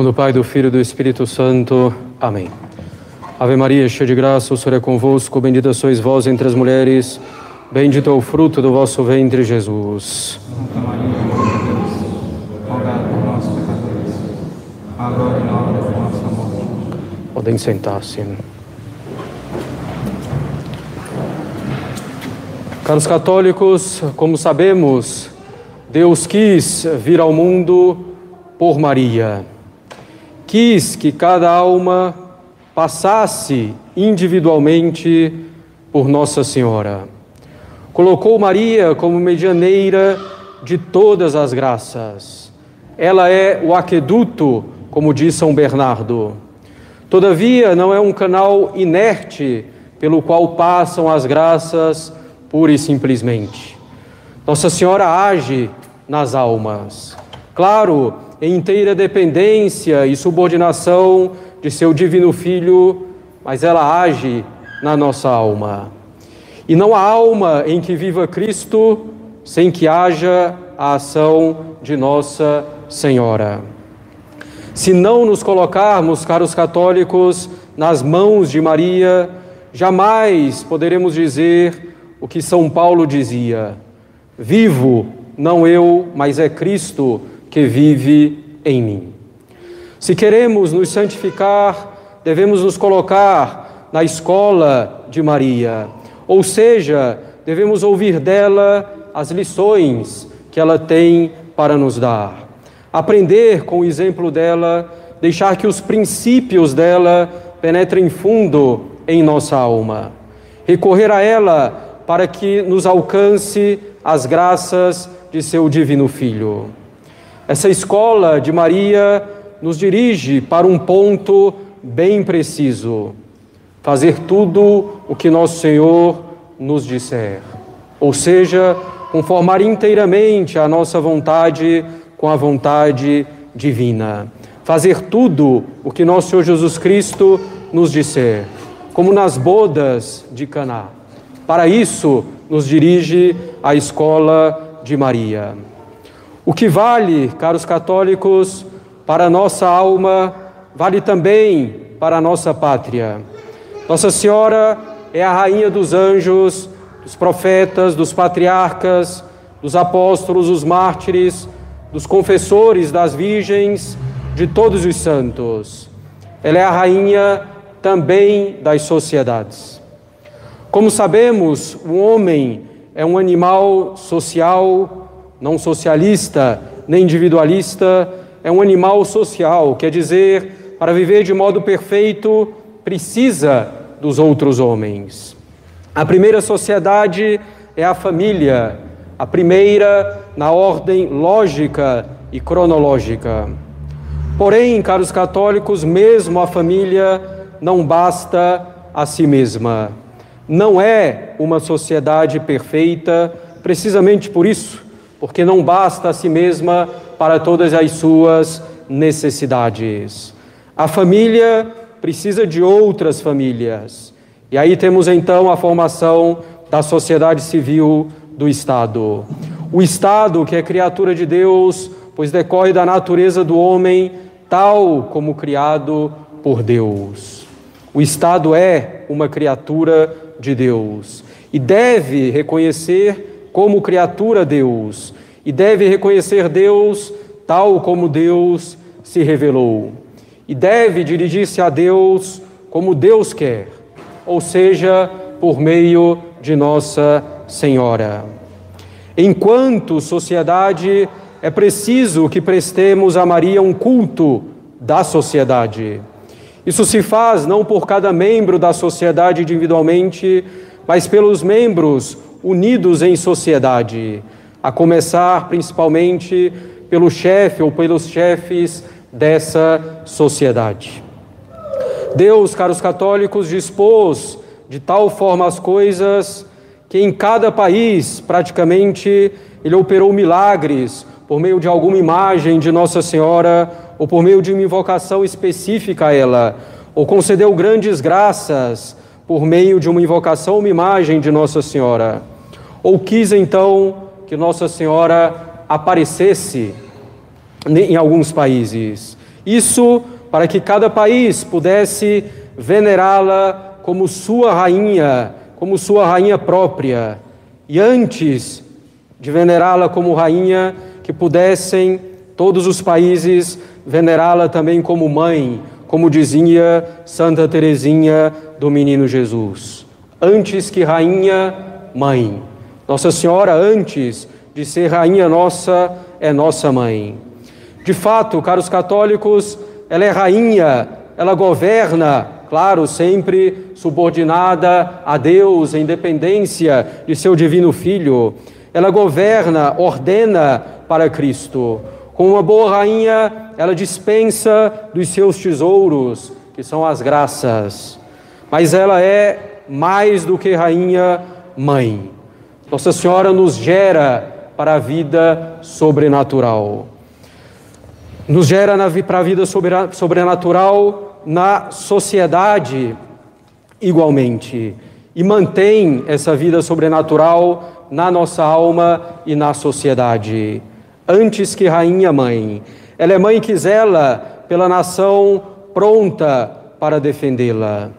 Nome do Pai, do Filho e do Espírito Santo. Amém. Ave Maria, cheia de graça, o Senhor é convosco, bendita sois vós entre as mulheres, bendito é o fruto do vosso ventre, Jesus. Santa Maria, Mãe de Deus, rogai por nós, pecadores, agora e na hora de nossa morte. Podem sentar-se. Caros católicos, como sabemos, Deus quis vir ao mundo por Maria. Quis que cada alma passasse individualmente por Nossa Senhora. Colocou Maria como medianeira de todas as graças. Ela é o aqueduto, como diz São Bernardo. Todavia, não é um canal inerte pelo qual passam as graças pura e simplesmente. Nossa Senhora age nas almas. Claro, em inteira dependência e subordinação de seu divino Filho, mas ela age na nossa alma. E não há alma em que viva Cristo sem que haja a ação de Nossa Senhora. Se não nos colocarmos, caros católicos, nas mãos de Maria, jamais poderemos dizer o que São Paulo dizia: Vivo, não eu, mas é Cristo que vive em mim. Se queremos nos santificar, devemos nos colocar na escola de Maria, ou seja, devemos ouvir dela as lições que ela tem para nos dar. Aprender com o exemplo dela, deixar que os princípios dela penetrem fundo em nossa alma. Recorrer a ela para que nos alcance as graças de seu divino Filho. Essa escola de Maria nos dirige para um ponto bem preciso: fazer tudo o que nosso Senhor nos disser, ou seja, conformar inteiramente a nossa vontade com a vontade divina. Fazer tudo o que nosso Senhor Jesus Cristo nos disser, como nas bodas de Caná. Para isso nos dirige a escola de Maria. O que vale, caros católicos, para a nossa alma, vale também para a nossa pátria. Nossa Senhora é a rainha dos anjos, dos profetas, dos patriarcas, dos apóstolos, dos mártires, dos confessores, das virgens, de todos os santos. Ela é a rainha também das sociedades. Como sabemos, o homem é um animal social não socialista nem individualista, é um animal social, quer dizer, para viver de modo perfeito, precisa dos outros homens. A primeira sociedade é a família, a primeira na ordem lógica e cronológica. Porém, caros católicos, mesmo a família não basta a si mesma. Não é uma sociedade perfeita, precisamente por isso porque não basta a si mesma para todas as suas necessidades. A família precisa de outras famílias. E aí temos então a formação da sociedade civil do Estado. O Estado, que é criatura de Deus, pois decorre da natureza do homem, tal como criado por Deus. O Estado é uma criatura de Deus e deve reconhecer como criatura Deus e deve reconhecer Deus tal como Deus se revelou. E deve dirigir-se a Deus como Deus quer, ou seja, por meio de Nossa Senhora. Enquanto sociedade, é preciso que prestemos a Maria um culto da sociedade. Isso se faz não por cada membro da sociedade individualmente, mas pelos membros unidos em sociedade, a começar principalmente pelo chefe ou pelos chefes dessa sociedade. Deus, caros católicos, dispôs de tal forma as coisas que em cada país, praticamente, ele operou milagres por meio de alguma imagem de Nossa Senhora ou por meio de uma invocação específica a ela, ou concedeu grandes graças por meio de uma invocação, uma imagem de Nossa Senhora, ou quis então que Nossa Senhora aparecesse em alguns países. Isso para que cada país pudesse venerá-la como sua rainha, como sua rainha própria. E antes de venerá-la como rainha, que pudessem todos os países venerá-la também como mãe, como dizia Santa Teresinha do Menino Jesus. Antes que rainha, mãe. Nossa Senhora, antes de ser rainha nossa, é nossa mãe. De fato, caros católicos, ela é rainha, ela governa, claro, sempre subordinada a Deus, em dependência de seu divino Filho. Ela governa, ordena para Cristo. Com uma boa rainha, ela dispensa dos seus tesouros, que são as graças. Mas ela é mais do que rainha, mãe. Nossa Senhora nos gera para a vida sobrenatural. Nos gera para a vida sobrenatural na sociedade igualmente. E mantém essa vida sobrenatural na nossa alma e na sociedade antes que rainha mãe. Ela é mãe que zela pela nação pronta para defendê-la.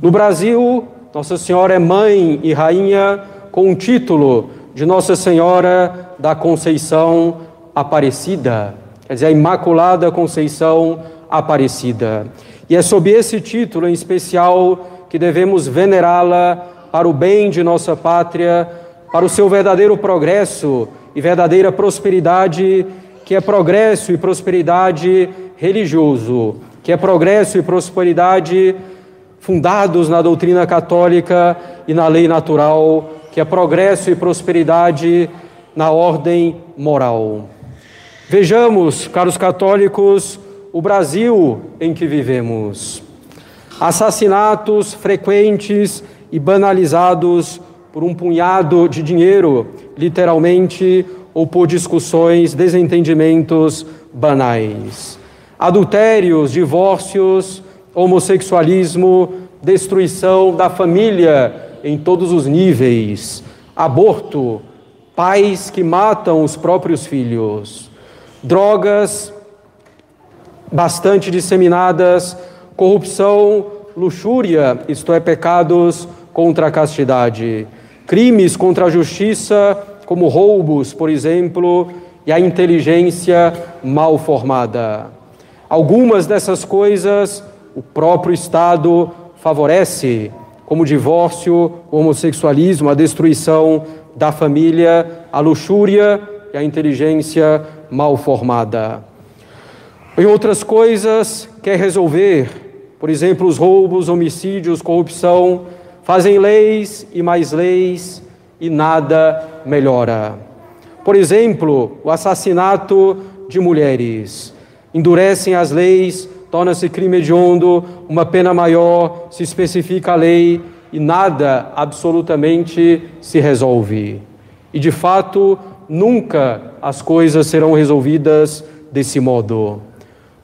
No Brasil, Nossa Senhora é mãe e rainha com o título de Nossa Senhora da Conceição Aparecida, quer dizer, a Imaculada Conceição Aparecida. E é sob esse título em especial que devemos venerá-la para o bem de nossa pátria, para o seu verdadeiro progresso e verdadeira prosperidade, que é progresso e prosperidade religioso, que é progresso e prosperidade fundados na doutrina católica e na lei natural, que é progresso e prosperidade na ordem moral. Vejamos, caros católicos, o Brasil em que vivemos. Assassinatos frequentes e banalizados por um punhado de dinheiro, literalmente, ou por discussões, desentendimentos banais. Adultérios, divórcios, homossexualismo, destruição da família em todos os níveis, aborto, pais que matam os próprios filhos, drogas bastante disseminadas, corrupção, luxúria, isto é, pecados contra a castidade. Crimes contra a justiça, como roubos, por exemplo, e a inteligência mal formada. Algumas dessas coisas o próprio Estado favorece, como o divórcio, o homossexualismo, a destruição da família, a luxúria e a inteligência mal formada. Em outras coisas, quer resolver, por exemplo, os roubos, homicídios, corrupção, Fazem leis e mais leis e nada melhora. Por exemplo, o assassinato de mulheres. Endurecem as leis, torna-se crime hediondo, uma pena maior, se especifica a lei e nada absolutamente se resolve. E de fato, nunca as coisas serão resolvidas desse modo.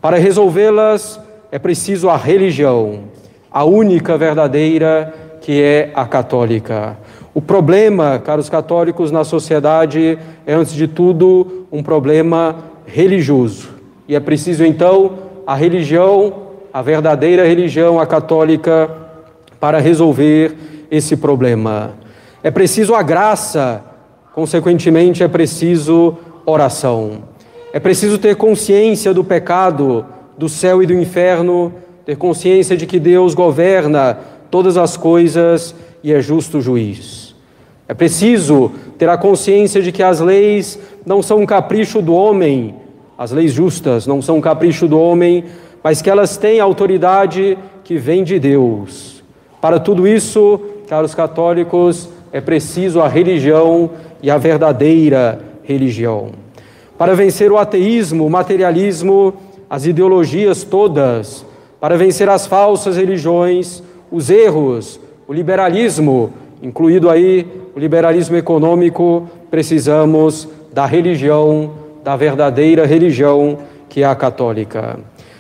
Para resolvê-las é preciso a religião, a única verdadeira que é a católica. O problema, caros católicos, na sociedade é, antes de tudo, um problema religioso. E é preciso, então, a religião, a verdadeira religião, a católica, para resolver esse problema. É preciso a graça, consequentemente, é preciso oração. É preciso ter consciência do pecado, do céu e do inferno, ter consciência de que Deus governa todas as coisas e é justo juiz. É preciso ter a consciência de que as leis não são um capricho do homem, as leis justas não são um capricho do homem, mas que elas têm autoridade que vem de Deus. Para tudo isso, caros católicos, é preciso a religião e a verdadeira religião. Para vencer o ateísmo, o materialismo, as ideologias todas, para vencer as falsas religiões, os erros, o liberalismo, incluído aí o liberalismo econômico, precisamos da religião, da verdadeira religião que é a católica.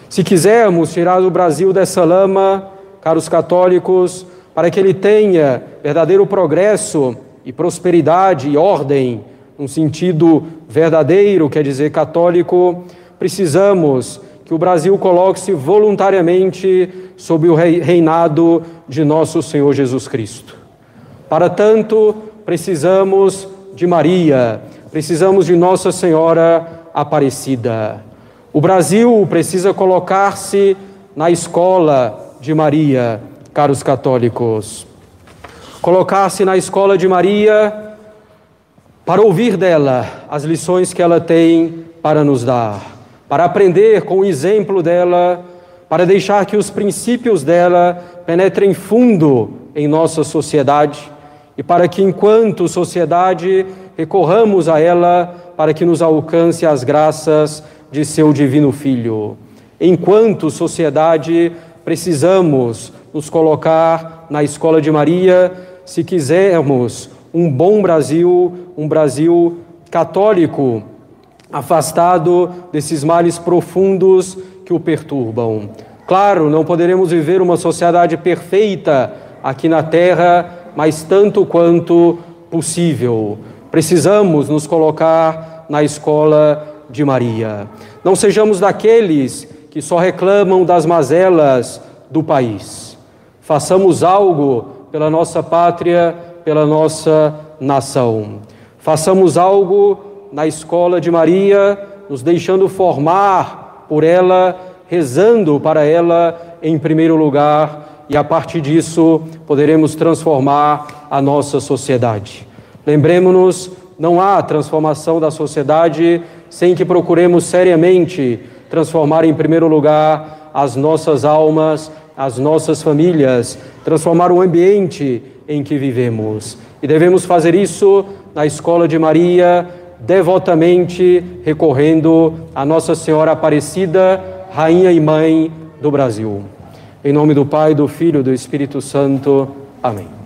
Se quisermos tirar o Brasil dessa lama, caros católicos, para que ele tenha verdadeiro progresso e prosperidade e ordem, num sentido verdadeiro, quer dizer católico, precisamos que o Brasil coloque-se voluntariamente sob o reinado de nosso Senhor Jesus Cristo. Para tanto, precisamos de Maria, precisamos de Nossa Senhora Aparecida. O Brasil precisa colocar-se na escola de Maria, caros católicos. Colocar-se na escola de Maria para ouvir dela as lições que ela tem para nos dar, para aprender com o exemplo dela, para deixar que os princípios dela penetrem fundo em nossa sociedade e para que, enquanto sociedade, recorramos a ela para que nos alcance as graças de seu divino Filho. Enquanto sociedade, precisamos nos colocar na escola de Maria se quisermos um bom Brasil, um Brasil católico, afastado desses males profundos que o perturbam. Claro, não poderemos viver uma sociedade perfeita aqui na Terra, mas tanto quanto possível. Precisamos nos colocar na escola de Maria. Não sejamos daqueles que só reclamam das mazelas do país. Façamos algo pela nossa pátria, pela nossa nação. Façamos algo na escola de Maria, nos deixando formar por ela, rezando para ela em primeiro lugar, e a partir disso poderemos transformar a nossa sociedade. Lembremos-nos, não há transformação da sociedade sem que procuremos seriamente transformar em primeiro lugar as nossas almas, as nossas famílias, transformar o ambiente em que vivemos. E devemos fazer isso na escola de Maria, devotamente recorrendo a Nossa Senhora Aparecida, Rainha e Mãe do Brasil. Em nome do Pai, do Filho e do Espírito Santo. Amém.